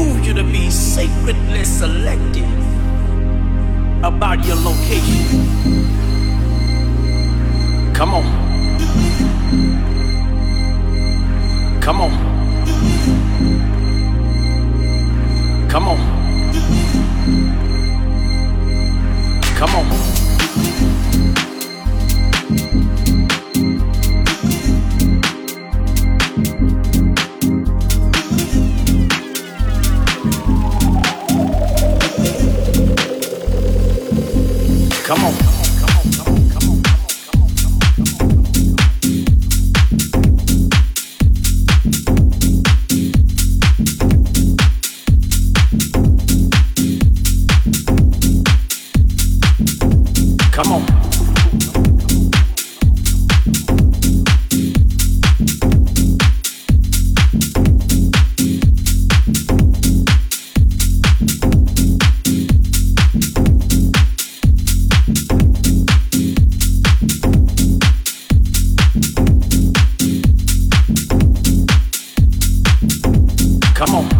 behooves you to be sacredly selective about your location. Come on. Come on. Come on. Come on. Come on. Come on.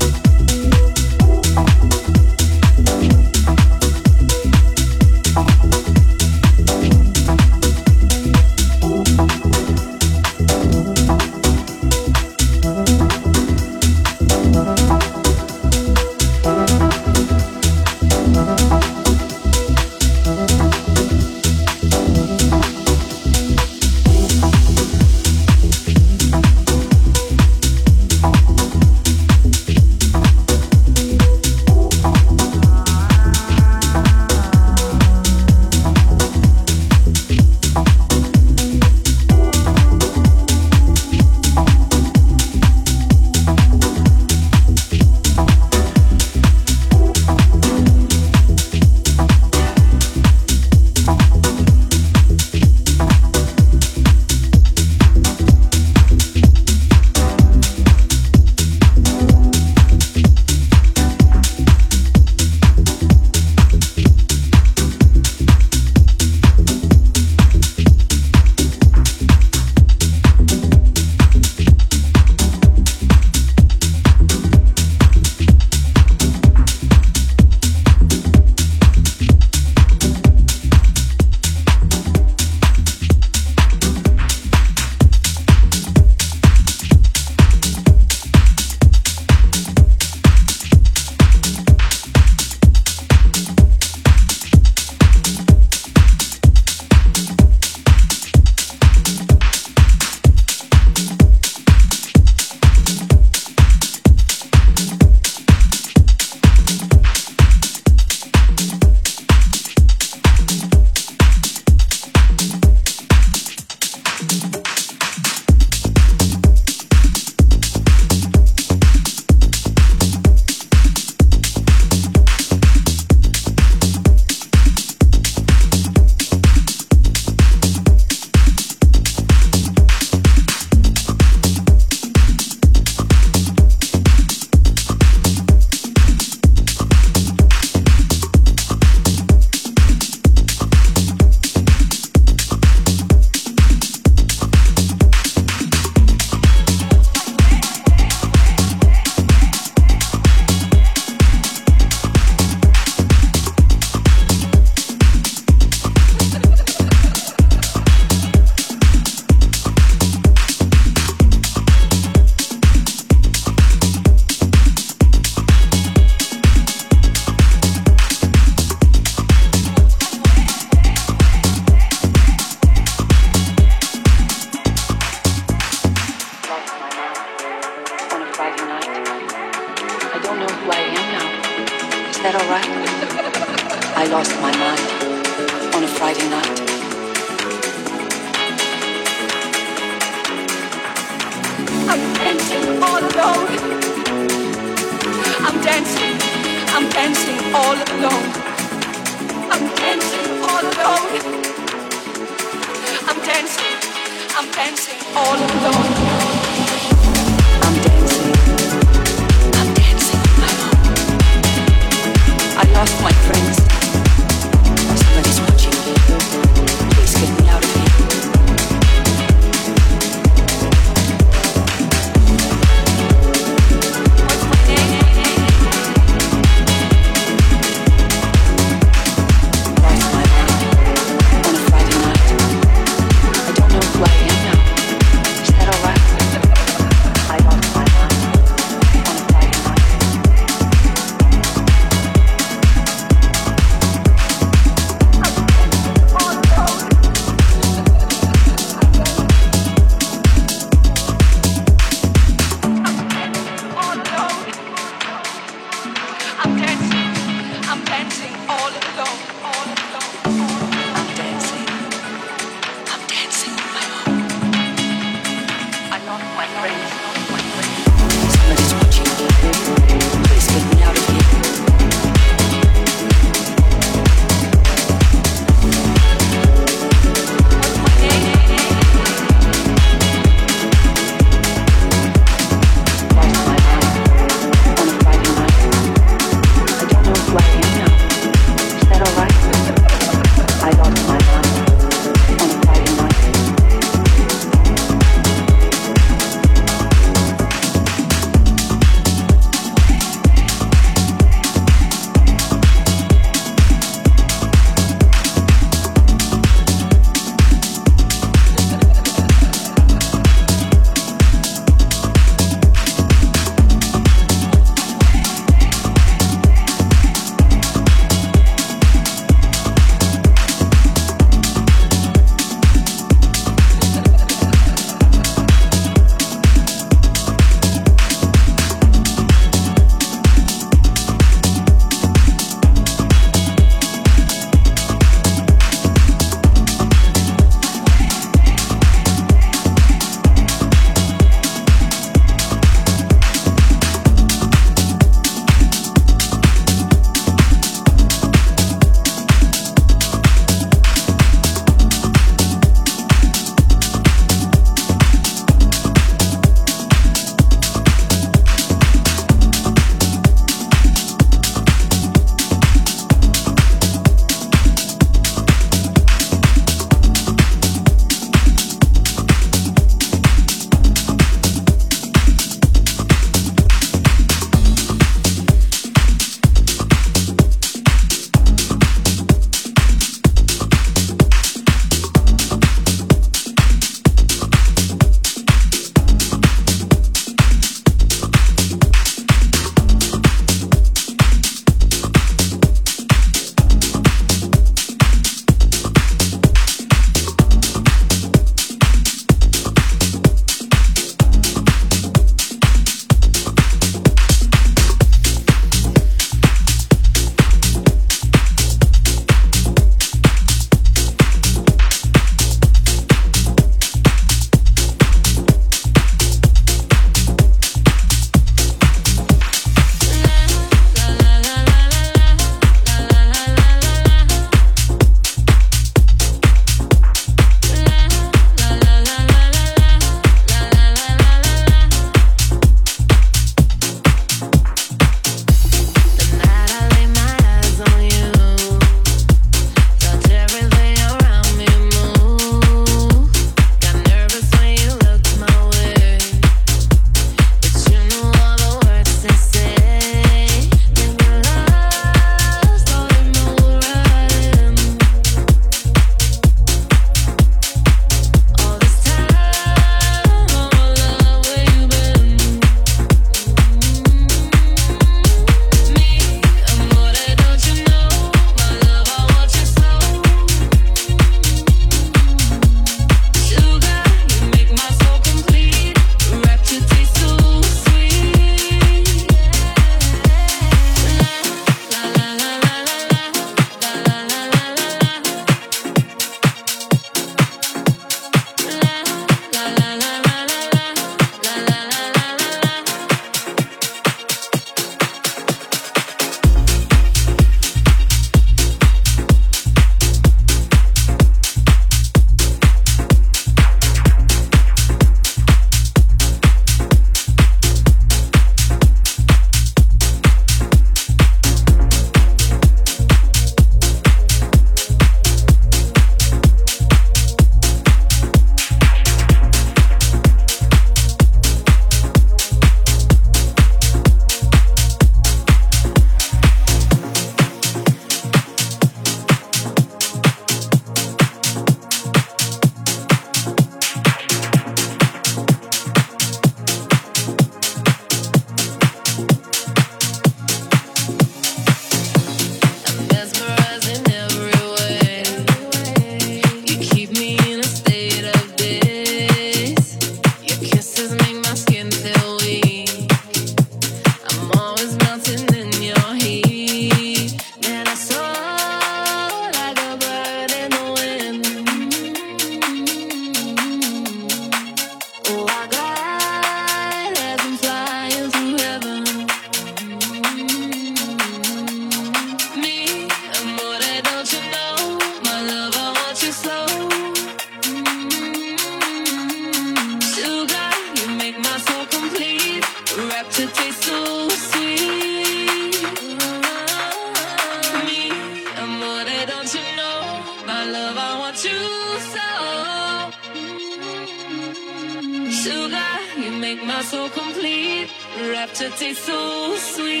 tastes so sweet.